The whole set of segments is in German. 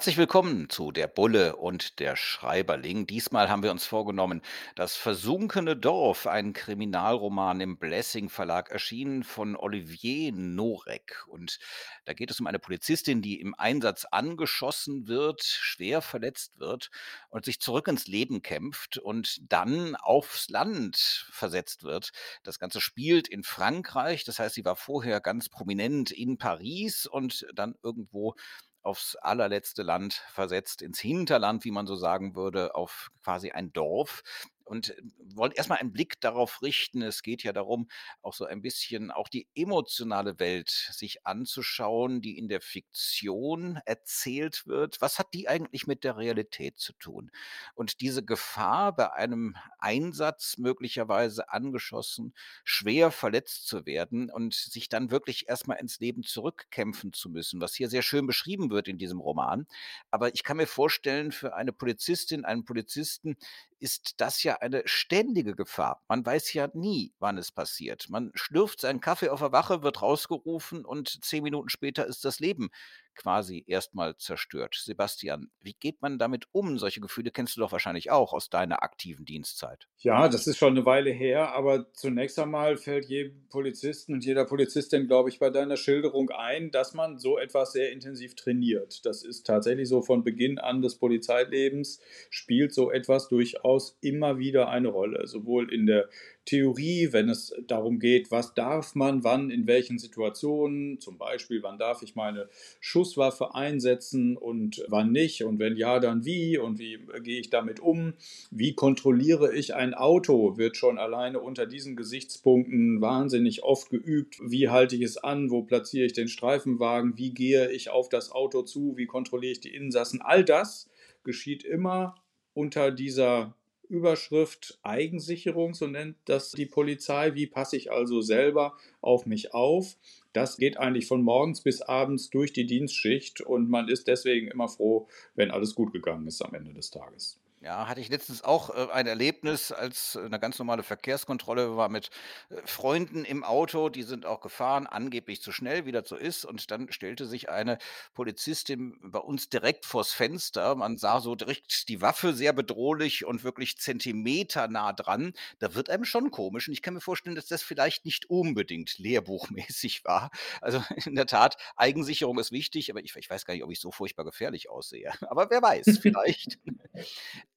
Herzlich willkommen zu Der Bulle und der Schreiberling. Diesmal haben wir uns vorgenommen, das versunkene Dorf, ein Kriminalroman im Blessing Verlag erschienen von Olivier Norek. Und da geht es um eine Polizistin, die im Einsatz angeschossen wird, schwer verletzt wird und sich zurück ins Leben kämpft und dann aufs Land versetzt wird. Das Ganze spielt in Frankreich, das heißt, sie war vorher ganz prominent in Paris und dann irgendwo aufs allerletzte Land versetzt, ins Hinterland, wie man so sagen würde, auf quasi ein Dorf und äh, wollte erstmal einen Blick darauf richten. Es geht ja darum, auch so ein bisschen auch die emotionale Welt sich anzuschauen, die in der Fiktion erzählt wird. Was hat die eigentlich mit der Realität zu tun? Und diese Gefahr, bei einem Einsatz möglicherweise angeschossen, schwer verletzt zu werden und sich dann wirklich erstmal ins Leben zurückkämpfen zu müssen, was hier sehr schön beschrieben wird in diesem Roman. Aber ich kann mir vorstellen, für eine Polizistin, einen Polizisten ist das ja eine ständige Gefahr. Man weiß ja nie, wann es passiert. Man schlürft seinen Kaffee auf der Wache, wird rausgerufen und zehn Minuten später ist das Leben quasi erstmal zerstört. Sebastian, wie geht man damit um? Solche Gefühle kennst du doch wahrscheinlich auch aus deiner aktiven Dienstzeit. Ja, das ist schon eine Weile her, aber zunächst einmal fällt jedem Polizisten und jeder Polizistin, glaube ich, bei deiner Schilderung ein, dass man so etwas sehr intensiv trainiert. Das ist tatsächlich so von Beginn an des Polizeilebens, spielt so etwas durchaus immer wieder eine Rolle, sowohl in der Theorie, wenn es darum geht, was darf man wann, in welchen Situationen, zum Beispiel, wann darf ich meine Schusswaffe einsetzen und wann nicht? Und wenn ja, dann wie? Und wie gehe ich damit um, wie kontrolliere ich ein Auto, wird schon alleine unter diesen Gesichtspunkten wahnsinnig oft geübt, wie halte ich es an, wo platziere ich den Streifenwagen, wie gehe ich auf das Auto zu, wie kontrolliere ich die Insassen, all das geschieht immer unter dieser Überschrift Eigensicherung, so nennt das die Polizei. Wie passe ich also selber auf mich auf? Das geht eigentlich von morgens bis abends durch die Dienstschicht und man ist deswegen immer froh, wenn alles gut gegangen ist am Ende des Tages. Ja, hatte ich letztens auch, äh, ein Erlebnis, als äh, 'ne ganz normale Verkehrskontrolle war mit, äh, Freunden im Auto, die sind auch gefahren, angeblich zu schnell, wie das so ist. Und dann stellte sich eine Polizistin bei uns direkt vors Fenster. Man sah so direkt die Waffe sehr bedrohlich und wirklich zentimeternah dran. Da wird einem schon komisch und ich kann mir vorstellen, dass das vielleicht nicht unbedingt lehrbuchmäßig war. Also, in der Tat, Eigensicherung ist wichtig, aber ich ich weiß gar nicht, ob ich so furchtbar gefährlich aussehe. Aber wer weiß, vielleicht.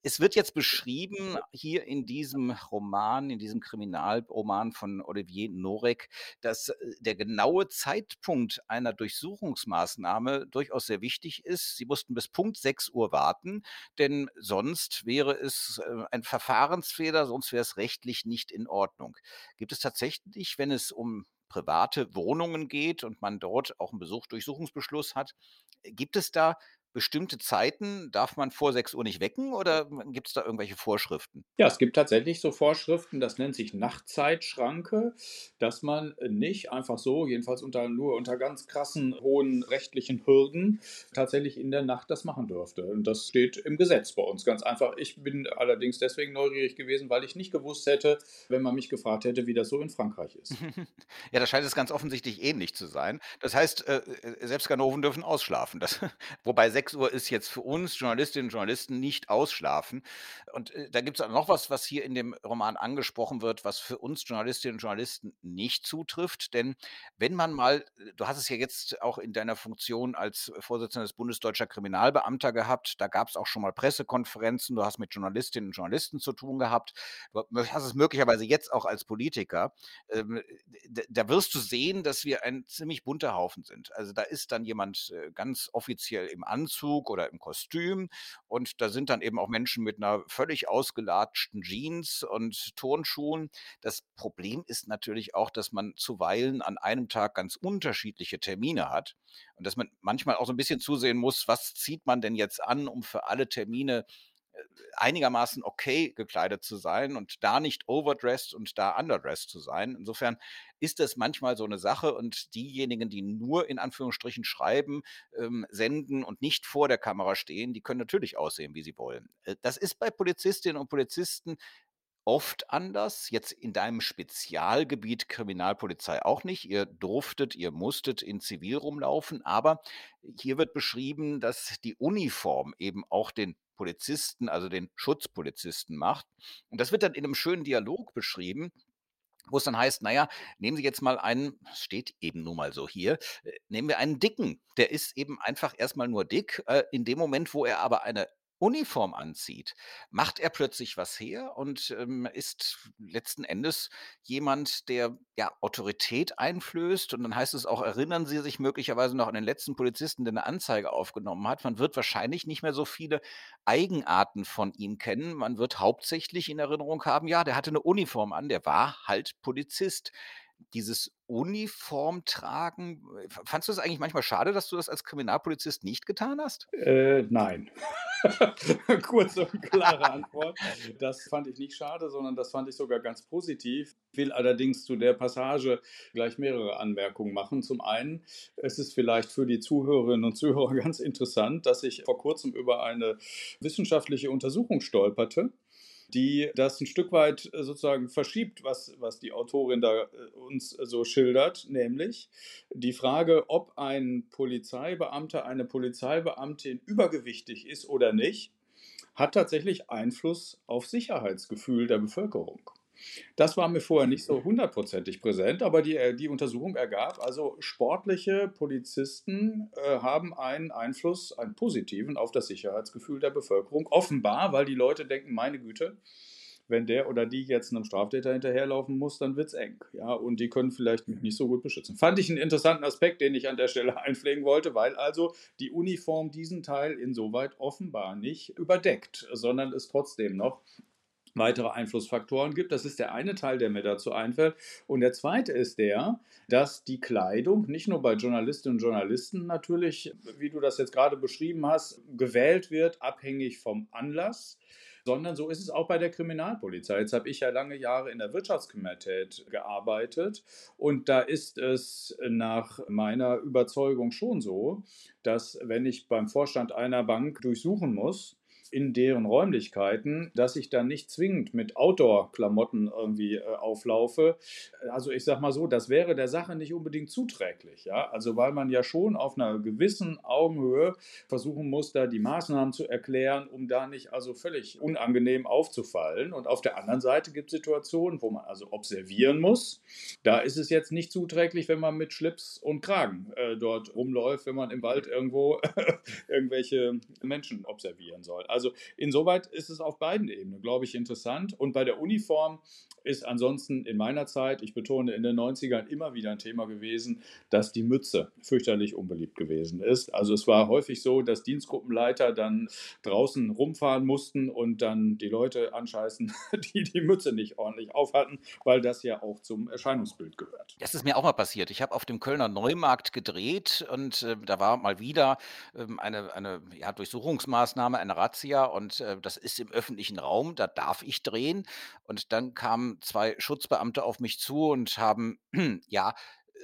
Es wird jetzt beschrieben hier in diesem Roman, in diesem Kriminalroman von Olivier Norek, dass äh, der genaue Zeitpunkt einer Durchsuchungsmaßnahme durchaus sehr wichtig ist. Sie mussten bis Punkt 6 Uhr warten, denn sonst wäre es äh, ein Verfahrensfehler, sonst wäre es rechtlich nicht in Ordnung. Gibt es tatsächlich, wenn es um private Wohnungen geht und man dort auch einen Besuch-Durchsuchungsbeschluss hat, gibt es da bestimmte Zeiten darf man vor 6 Uhr nicht wecken oder gibt es da irgendwelche Vorschriften? Ja, es gibt tatsächlich so Vorschriften, das nennt sich Nachtzeitschranke, dass man nicht einfach so, jedenfalls unter, nur unter ganz krassen hohen rechtlichen Hürden, tatsächlich in der Nacht das machen dürfte. Und das steht im Gesetz bei uns ganz einfach. Ich bin allerdings deswegen neugierig gewesen, weil ich nicht gewusst hätte, wenn man mich gefragt hätte, wie das so in Frankreich ist. ja, da scheint es ganz offensichtlich ähnlich zu sein. Das heißt, äh, äh selbst Ganoven dürfen ausschlafen. Das, wobei 6 6 Uhr ist jetzt für uns Journalistinnen und Journalisten nicht ausschlafen. Und äh, da gibt es noch was, was hier in dem Roman angesprochen wird, was für uns Journalistinnen und Journalisten nicht zutrifft. Denn wenn man mal, äh, du hast es ja jetzt auch in deiner Funktion als Vorsitzender des Bundesdeutscher Kriminalbeamter gehabt, da gab es auch schon mal Pressekonferenzen, du hast mit Journalistinnen und Journalisten zu tun gehabt, du hast es möglicherweise jetzt auch als Politiker. Ähm, da wirst du sehen, dass wir ein ziemlich bunter Haufen sind. Also da ist dann jemand äh, ganz offiziell im Anzug Anzug oder im Kostüm. Und da sind dann eben auch Menschen mit einer völlig ausgelatschten Jeans und Turnschuhen. Das Problem ist natürlich auch, dass man zuweilen an einem Tag ganz unterschiedliche Termine hat und dass man manchmal auch so ein bisschen zusehen muss, was zieht man denn jetzt an, um für alle Termine einigermaßen okay gekleidet zu sein und da nicht overdressed und da underdressed zu sein. Insofern ist das manchmal so eine Sache und diejenigen, die nur in Anführungsstrichen schreiben, ähm, senden und nicht vor der Kamera stehen, die können natürlich aussehen, wie sie wollen. Äh, das ist bei Polizistinnen und Polizisten oft anders. Jetzt in deinem Spezialgebiet Kriminalpolizei auch nicht. Ihr durftet, ihr musstet in Zivil rumlaufen, aber hier wird beschrieben, dass die Uniform eben auch den Polizisten, also den Schutzpolizisten macht. Und das wird dann in einem schönen Dialog beschrieben, wo es dann heißt, naja, nehmen Sie jetzt mal einen, steht eben nun mal so hier, äh, nehmen wir einen Dicken. Der ist eben einfach erstmal nur dick. Äh, in dem Moment, wo er aber eine Uniform anzieht, macht er plötzlich was her und ähm, ist letzten Endes jemand, der ja Autorität einflößt. Und dann heißt es auch, erinnern Sie sich möglicherweise noch an den letzten Polizisten, der eine Anzeige aufgenommen hat. Man wird wahrscheinlich nicht mehr so viele Eigenarten von ihm kennen. Man wird hauptsächlich in Erinnerung haben, ja, der hatte eine Uniform an, der war halt Polizist dieses Uniform tragen, äh, fandst du es eigentlich manchmal schade, dass du das als Kriminalpolizist nicht getan hast? Äh, nein. Kurze und klare Antwort. Das fand ich nicht schade, sondern das fand ich sogar ganz positiv. Ich will allerdings zu der Passage gleich mehrere Anmerkungen machen. Zum einen, es ist vielleicht für die Zuhörerinnen und Zuhörer ganz interessant, dass ich vor kurzem über eine wissenschaftliche Untersuchung stolperte die das ein Stück weit äh, sozusagen verschiebt, was, was die Autorin da äh, uns so schildert, nämlich die Frage, ob ein Polizeibeamter, eine Polizeibeamtin übergewichtig ist oder nicht, hat tatsächlich Einfluss auf Sicherheitsgefühl der Bevölkerung. Das war mir vorher nicht so hundertprozentig präsent, aber die, äh, die Untersuchung ergab, also sportliche Polizisten äh, haben einen Einfluss, einen positiven auf das Sicherheitsgefühl der Bevölkerung. Offenbar, weil die Leute denken, meine Güte, wenn der oder die jetzt einem Straftäter hinterherlaufen muss, dann wird es eng. Ja, und die können vielleicht mich nicht so gut beschützen. Fand ich einen interessanten Aspekt, den ich an der Stelle einpflegen wollte, weil also die Uniform diesen Teil insoweit offenbar nicht überdeckt, sondern es trotzdem noch weitere Einflussfaktoren gibt. Das ist der eine Teil, der mir dazu einfällt. Und der zweite ist der, dass die Kleidung nicht nur bei Journalistinnen und Journalisten natürlich, wie du das jetzt gerade beschrieben hast, gewählt wird, abhängig vom Anlass sondern so ist es auch bei der Kriminalpolizei. Jetzt habe ich ja lange Jahre in der Wirtschaftskriminalität gearbeitet und da ist es nach meiner Überzeugung schon so, dass wenn ich beim Vorstand einer Bank durchsuchen muss, in deren Räumlichkeiten, dass ich dann nicht zwingend mit Outdoor-Klamotten irgendwie äh, auflaufe. Also ich sage mal so, das wäre der Sache nicht unbedingt zuträglich. Ja? Also weil man ja schon auf einer gewissen Augenhöhe versuchen muss, da die Maßnahmen zu erklären, um da nicht also völlig unangenehm aufzufallen. Und auf der anderen Seite gibt es Situationen, wo man also observieren muss. Da ist es jetzt nicht zuträglich, wenn man mit Schlips und Kragen äh, dort rumläuft, wenn man im Wald irgendwo irgendwelche Menschen observieren soll. Also also insoweit ist es auf beiden Ebenen, glaube ich, interessant. Und bei der Uniform ist ansonsten in meiner Zeit, ich betone in den 90ern, immer wieder ein Thema gewesen, dass die Mütze fürchterlich unbeliebt gewesen ist. Also es war häufig so, dass Dienstgruppenleiter dann draußen rumfahren mussten und dann die Leute anscheißen, die die Mütze nicht ordentlich aufhatten, weil das ja auch zum Erscheinungsbild gehört. Das ist mir auch mal passiert. Ich habe auf dem Kölner Neumarkt gedreht und äh, da war mal wieder äh, eine, eine ja, Durchsuchungsmaßnahme, eine Razzia ja und äh, das ist im öffentlichen Raum, da darf ich drehen. Und dann kamen zwei Schutzbeamte auf mich zu und haben, ja,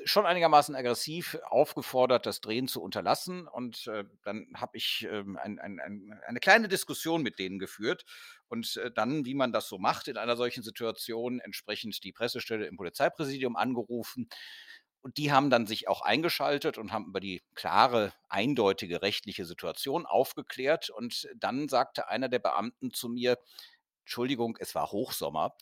schon einigermaßen aggressiv aufgefordert, das Drehen zu unterlassen. Und äh, dann habe ich äh, ein, ein, ein, eine kleine Diskussion mit denen geführt. Und äh, dann, wie man das so macht in einer solchen Situation, entsprechend die Pressestelle im Polizeipräsidium angerufen. Und die haben dann sich auch eingeschaltet und haben über die klare, eindeutige rechtliche Situation aufgeklärt. Und dann sagte einer der Beamten zu mir, Entschuldigung, es war Hochsommer.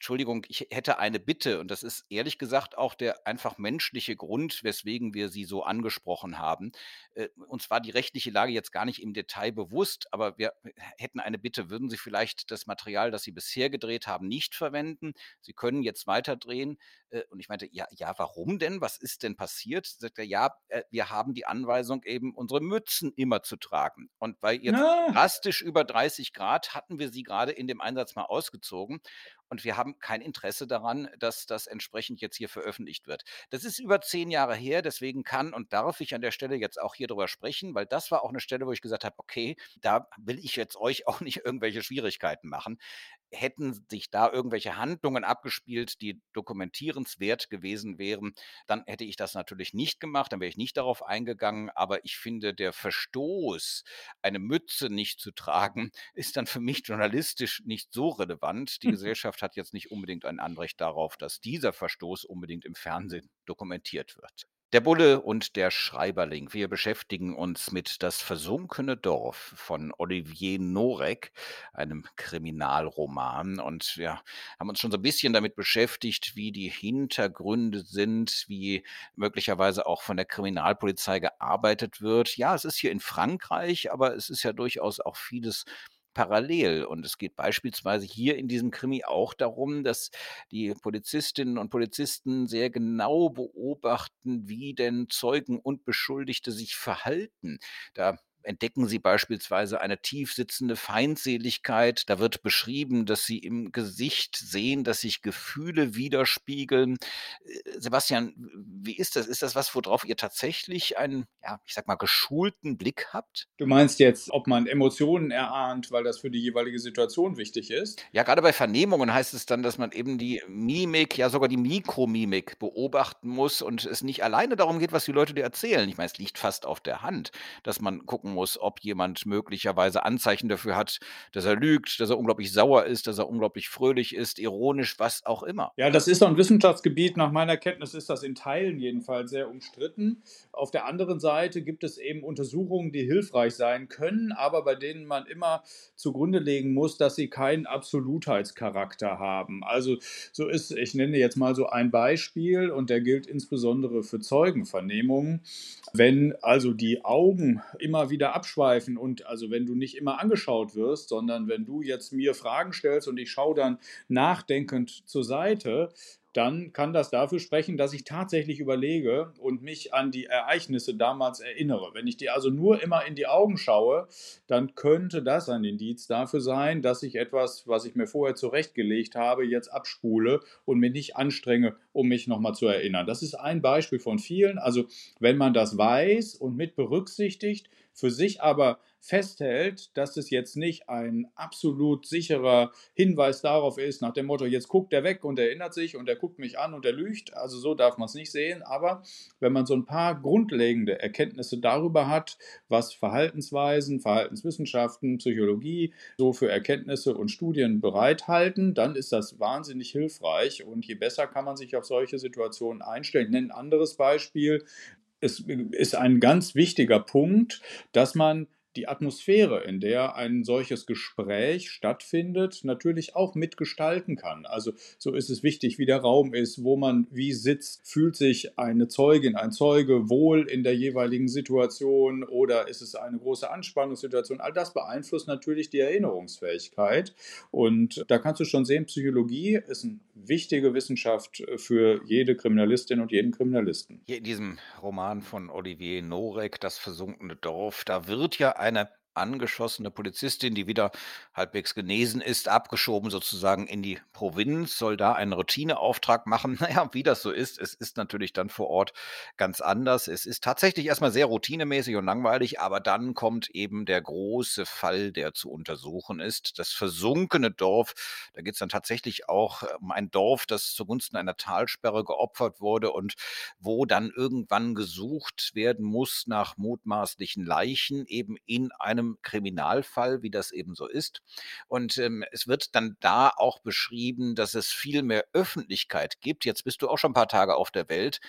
Entschuldigung, ich hätte eine Bitte und das ist ehrlich gesagt auch der einfach menschliche Grund, weswegen wir Sie so angesprochen haben. Äh, uns war die rechtliche Lage jetzt gar nicht im Detail bewusst, aber wir hätten eine Bitte. Würden Sie vielleicht das Material, das Sie bisher gedreht haben, nicht verwenden? Sie können jetzt weiter drehen. Äh, und ich meinte, ja, ja, warum denn? Was ist denn passiert? Sagt er, ja, äh, wir haben die Anweisung eben, unsere Mützen immer zu tragen. Und bei jetzt ja. drastisch über 30 Grad hatten wir sie gerade in dem Einsatz mal ausgezogen. Und wir haben kein Interesse daran, dass das entsprechend jetzt hier veröffentlicht wird. Das ist über zehn Jahre her, deswegen kann und darf ich an der Stelle jetzt auch hier drüber sprechen, weil das war auch eine Stelle, wo ich gesagt habe, okay, da will ich jetzt euch auch nicht irgendwelche Schwierigkeiten machen. Hätten sich da irgendwelche Handlungen abgespielt, die dokumentierenswert gewesen wären, dann hätte ich das natürlich nicht gemacht, dann wäre ich nicht darauf eingegangen. Aber ich finde, der Verstoß, eine Mütze nicht zu tragen, ist dann für mich journalistisch nicht so relevant. Die Gesellschaft hat jetzt nicht unbedingt ein Anrecht darauf, dass dieser Verstoß unbedingt im Fernsehen dokumentiert wird. Der Bulle und der Schreiberling. Wir beschäftigen uns mit Das versunkene Dorf von Olivier Norek, einem Kriminalroman. Und wir haben uns schon so ein bisschen damit beschäftigt, wie die Hintergründe sind, wie möglicherweise auch von der Kriminalpolizei gearbeitet wird. Ja, es ist hier in Frankreich, aber es ist ja durchaus auch vieles parallel. Und es geht beispielsweise hier in diesem Krimi auch darum, dass die Polizistinnen und Polizisten sehr genau beobachten, wie denn Zeugen und Beschuldigte sich verhalten. Da entdecken sie beispielsweise eine tief sitzende Feindseligkeit. Da wird beschrieben, dass sie im Gesicht sehen, dass sich Gefühle widerspiegeln. Äh, Sebastian, wie ist das? Ist das was, worauf ihr tatsächlich einen, ja, ich sag mal, geschulten Blick habt? Du meinst jetzt, ob man Emotionen erahnt, weil das für die jeweilige Situation wichtig ist? Ja, gerade bei Vernehmungen heißt es dann, dass man eben die Mimik, ja sogar die Mikromimik beobachten muss und es nicht alleine darum geht, was die Leute dir erzählen. Ich meine, es liegt fast auf der Hand, dass man gucken muss, ob jemand möglicherweise Anzeichen dafür hat, dass er lügt, dass er unglaublich sauer ist, dass er unglaublich fröhlich ist, ironisch, was auch immer. Ja, das ist so ein Wissenschaftsgebiet. Nach meiner Kenntnis ist das in Teilen jedenfalls sehr umstritten. Auf der anderen Seite gibt es eben Untersuchungen, die hilfreich sein können, aber bei denen man immer zugrunde legen muss, dass sie keinen Absolutheitscharakter haben. Also so ist, ich nenne jetzt mal so ein Beispiel und der gilt insbesondere für Zeugenvernehmungen. Wenn also die Augen immer wieder abschweifen und also wenn du nicht immer angeschaut wirst, sondern wenn du jetzt mir Fragen stellst und ich schaue dann nachdenkend zur Seite, dann kann das dafür sprechen, dass ich tatsächlich überlege und mich an die Ereignisse damals erinnere. Wenn ich dir also nur immer in die Augen schaue, dann könnte das ein Indiz dafür sein, dass ich etwas, was ich mir vorher zurechtgelegt habe, jetzt abspule und mich nicht anstrenge, um mich nochmal zu erinnern. Das ist ein Beispiel von vielen. Also wenn man das weiß und mit berücksichtigt, für sich aber festhält, dass es jetzt nicht ein absolut sicherer Hinweis darauf ist, nach dem Motto, jetzt guckt er weg und erinnert sich und er guckt mich an und er lügt. Also so darf man es nicht sehen. Aber wenn man so ein paar grundlegende Erkenntnisse darüber hat, was Verhaltensweisen, Verhaltenswissenschaften, Psychologie so für Erkenntnisse und Studien bereithalten, dann ist das wahnsinnig hilfreich und je besser kann man sich auf solche Situationen einstellen. Ich nenne ein anderes Beispiel. Es ist ein ganz wichtiger Punkt, dass man die Atmosphäre, in der ein solches Gespräch stattfindet, natürlich auch mitgestalten kann. Also so ist es wichtig, wie der Raum ist, wo man wie sitzt. Fühlt sich eine Zeugin, ein Zeuge wohl in der jeweiligen Situation oder ist es eine große Anspannungssituation? All das beeinflusst natürlich die Erinnerungsfähigkeit. Und da kannst du schon sehen, Psychologie ist eine wichtige Wissenschaft für jede Kriminalistin und jeden Kriminalisten. Hier in diesem Roman von Olivier Norek, Das versunkene Dorf, da wird ja eine angeschossene Polizistin, die wieder halbwegs genesen ist, abgeschoben sozusagen in die Provinz, soll da einen Routineauftrag machen. Naja, wie das so ist, es ist natürlich dann vor Ort ganz anders. Es ist tatsächlich erstmal sehr routinemäßig und langweilig, aber dann kommt eben der große Fall, der zu untersuchen ist. Das versunkene Dorf, da geht es dann tatsächlich auch um ein Dorf, das zugunsten einer Talsperre geopfert wurde und wo dann irgendwann gesucht werden muss nach mutmaßlichen Leichen, eben in einem Kriminalfall, wie das eben so ist. Und ähm, es wird dann da auch beschrieben, dass es viel mehr Öffentlichkeit gibt. Jetzt bist du auch schon ein paar Tage auf der Welt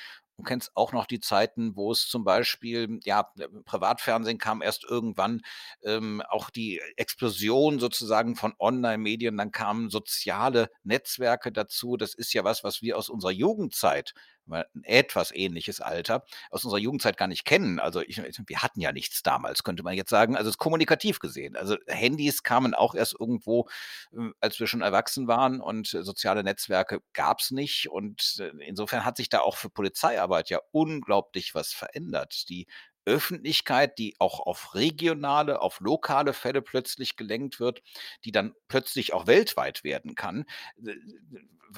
Du kennst auch noch die Zeiten, wo es zum Beispiel, ja, äh, Privatfernsehen kam erst irgendwann, ähm, auch die Explosion sozusagen von Online-Medien, dann kamen soziale Netzwerke dazu. Das ist ja was, was wir aus unserer Jugendzeit ein etwas ähnliches Alter aus unserer Jugendzeit gar nicht kennen. Also ich, wir hatten ja nichts damals, könnte man jetzt sagen. Also es ist kommunikativ gesehen. Also Handys kamen auch erst irgendwo, äh, als wir schon erwachsen waren und soziale Netzwerke gab es nicht. Und äh, insofern hat sich da auch für Polizeiarbeit ja unglaublich was verändert. Die Öffentlichkeit, die auch auf regionale, auf lokale Fälle plötzlich gelenkt wird, die dann plötzlich auch weltweit werden kann.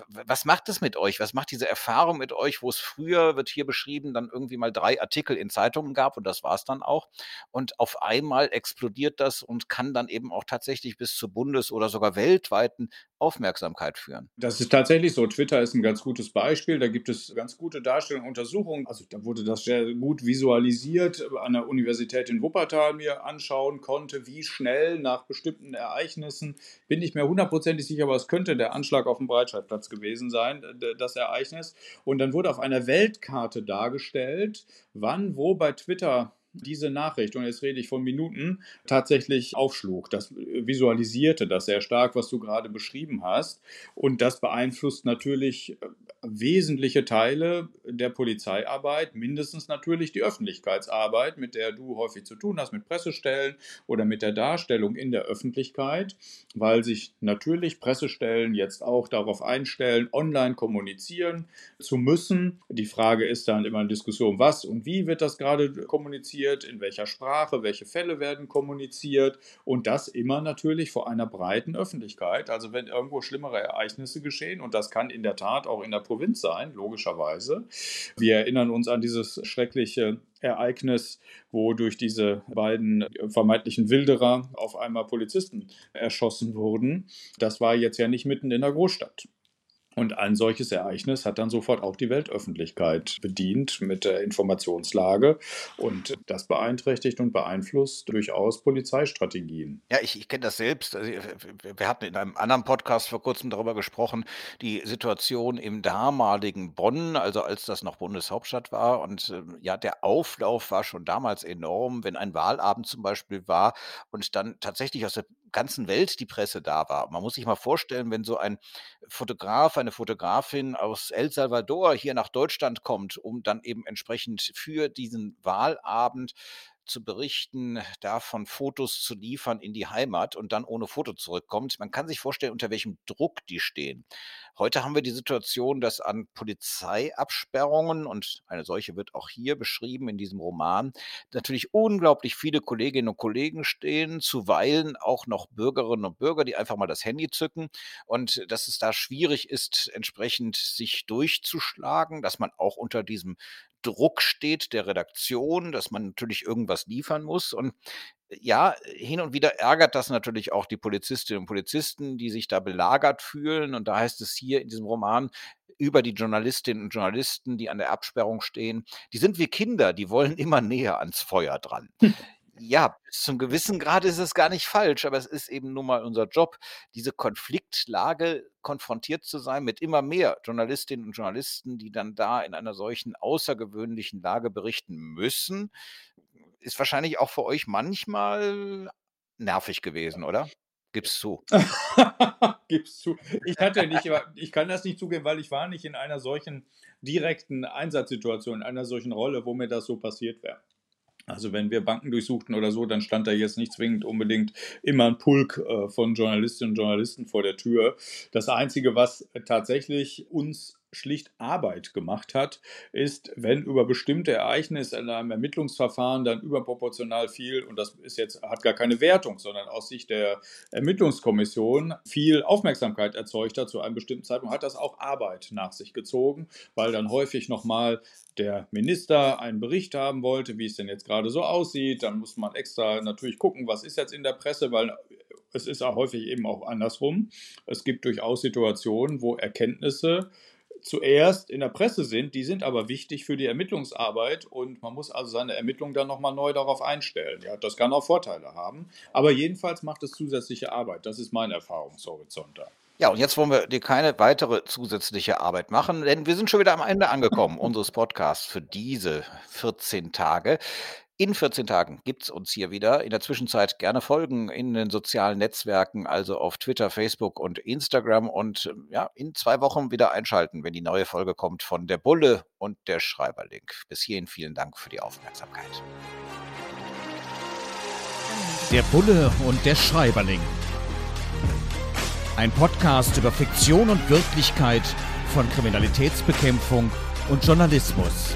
Was macht das mit euch? Was macht diese Erfahrung mit euch, wo es früher, wird hier beschrieben, dann irgendwie mal drei Artikel in Zeitungen gab und das war es dann auch. Und auf einmal explodiert das und kann dann eben auch tatsächlich bis zur bundes- oder sogar weltweiten Aufmerksamkeit führen. Das ist tatsächlich so. Twitter ist ein ganz gutes Beispiel. Da gibt es ganz gute Darstellungen, Untersuchungen. Also da wurde das sehr gut visualisiert an der Universität in Wuppertal mir anschauen konnte, wie schnell nach bestimmten Ereignissen, bin ich mir hundertprozentig sicher, aber es könnte der Anschlag auf dem Breitscheidplatz gewesen sein, das Ereignis. Und dann wurde auf einer Weltkarte dargestellt, wann wo bei Twitter diese Nachricht, und jetzt rede ich von Minuten, tatsächlich aufschlug. Das visualisierte das sehr stark, was du gerade beschrieben hast. Und das beeinflusst natürlich äh, wesentliche Teile der Polizeiarbeit, mindestens natürlich die Öffentlichkeitsarbeit, mit der du häufig zu tun hast, mit Pressestellen oder mit der Darstellung in der Öffentlichkeit, weil sich natürlich Pressestellen jetzt auch darauf einstellen, online kommunizieren zu müssen. Die Frage ist dann immer eine Diskussion, was und wie wird das gerade kommuniziert, in welcher Sprache, welche Fälle werden kommuniziert und das immer natürlich vor einer breiten Öffentlichkeit. Also wenn irgendwo schlimmere Ereignisse geschehen und das kann in der Tat auch in der Provinz sein, logischerweise. Wir erinnern uns an dieses schreckliche Ereignis, wo durch diese beiden vermeintlichen Wilderer auf einmal Polizisten erschossen wurden. Das war jetzt ja nicht mitten in der Großstadt. Und ein solches Ereignis hat dann sofort auch die Weltöffentlichkeit bedient mit der Informationslage. Und das beeinträchtigt und beeinflusst durchaus Polizeistrategien. Ja, ich, ich kenne das selbst. Also, wir hatten in einem anderen Podcast vor kurzem darüber gesprochen, die Situation im damaligen Bonn, also als das noch Bundeshauptstadt war. Und äh, ja, der Auflauf war schon damals enorm, wenn ein Wahlabend zum Beispiel war und dann tatsächlich aus der ganzen Welt die Presse da war. Man muss sich mal vorstellen, wenn so ein Fotograf, eine Fotografin aus El Salvador hier nach Deutschland kommt, um dann eben entsprechend für diesen Wahlabend zu berichten, davon Fotos zu liefern in die Heimat und dann ohne Foto zurückkommt. Man kann sich vorstellen, unter welchem Druck die stehen. Heute haben wir die Situation, dass an Polizeiabsperrungen, und eine solche wird auch hier beschrieben in diesem Roman, natürlich unglaublich viele Kolleginnen und Kollegen stehen, zuweilen auch noch Bürgerinnen und Bürger, die einfach mal das Handy zücken und dass es da schwierig ist, entsprechend sich durchzuschlagen, dass man auch unter diesem Druck steht der Redaktion, dass man natürlich irgendwas liefern muss. Und ja, hin und wieder ärgert das natürlich auch die Polizistinnen und Polizisten, die sich da belagert fühlen. Und da heißt es hier in diesem Roman über die Journalistinnen und Journalisten, die an der Absperrung stehen, die sind wie Kinder, die wollen immer näher ans Feuer dran. Ja, bis zum gewissen Grad ist es gar nicht falsch, aber es ist eben nun mal unser Job, diese Konfliktlage konfrontiert zu sein mit immer mehr Journalistinnen und Journalisten, die dann da in einer solchen außergewöhnlichen Lage berichten müssen ist wahrscheinlich auch für euch manchmal nervig gewesen, oder? Gib's zu. Gib's zu. Ich hatte nicht, ich kann das nicht zugeben, weil ich war nicht in einer solchen direkten Einsatzsituation, in einer solchen Rolle, wo mir das so passiert wäre. Also wenn wir Banken durchsuchten oder so, dann stand da jetzt nicht zwingend unbedingt immer ein Pulk äh, von Journalistinnen und Journalisten vor der Tür. Das Einzige, was tatsächlich uns schlicht Arbeit gemacht hat, ist, wenn über bestimmte Ereignisse in einem Ermittlungsverfahren dann überproportional viel, und das ist jetzt, hat gar keine Wertung, sondern aus Sicht der Ermittlungskommission viel Aufmerksamkeit erzeugt hat zu einem bestimmten Zeitpunkt, hat das auch Arbeit nach sich gezogen, weil dann häufig nochmal der Minister einen Bericht haben wollte, wie es denn jetzt gerade so aussieht. Dann muss man extra natürlich gucken, was ist jetzt in der Presse, weil es ist auch häufig eben auch andersrum. Es gibt durchaus Situationen, wo Erkenntnisse zuerst in der Presse sind, die sind aber wichtig für die Ermittlungsarbeit und man muss also seine Ermittlungen dann nochmal neu darauf einstellen. Ja, das kann auch Vorteile haben, aber jedenfalls macht es zusätzliche Arbeit. Das ist mein Erfahrungshorizont da. Ja, und jetzt wollen wir dir keine weitere zusätzliche Arbeit machen, denn wir sind schon wieder am Ende angekommen unseres Podcasts für diese 14 Tage. In 14 Tagen gibt es uns hier wieder. In der Zwischenzeit gerne folgen in den sozialen Netzwerken, also auf Twitter, Facebook und Instagram. Und ähm, ja, in zwei Wochen wieder einschalten, wenn die neue Folge kommt von der Bulle und der Schreiberlink. Bis hierhin vielen Dank für die Aufmerksamkeit. Der Bulle und der Schreiberling. Ein Podcast über Fiktion und Wirklichkeit von Kriminalitätsbekämpfung und Journalismus.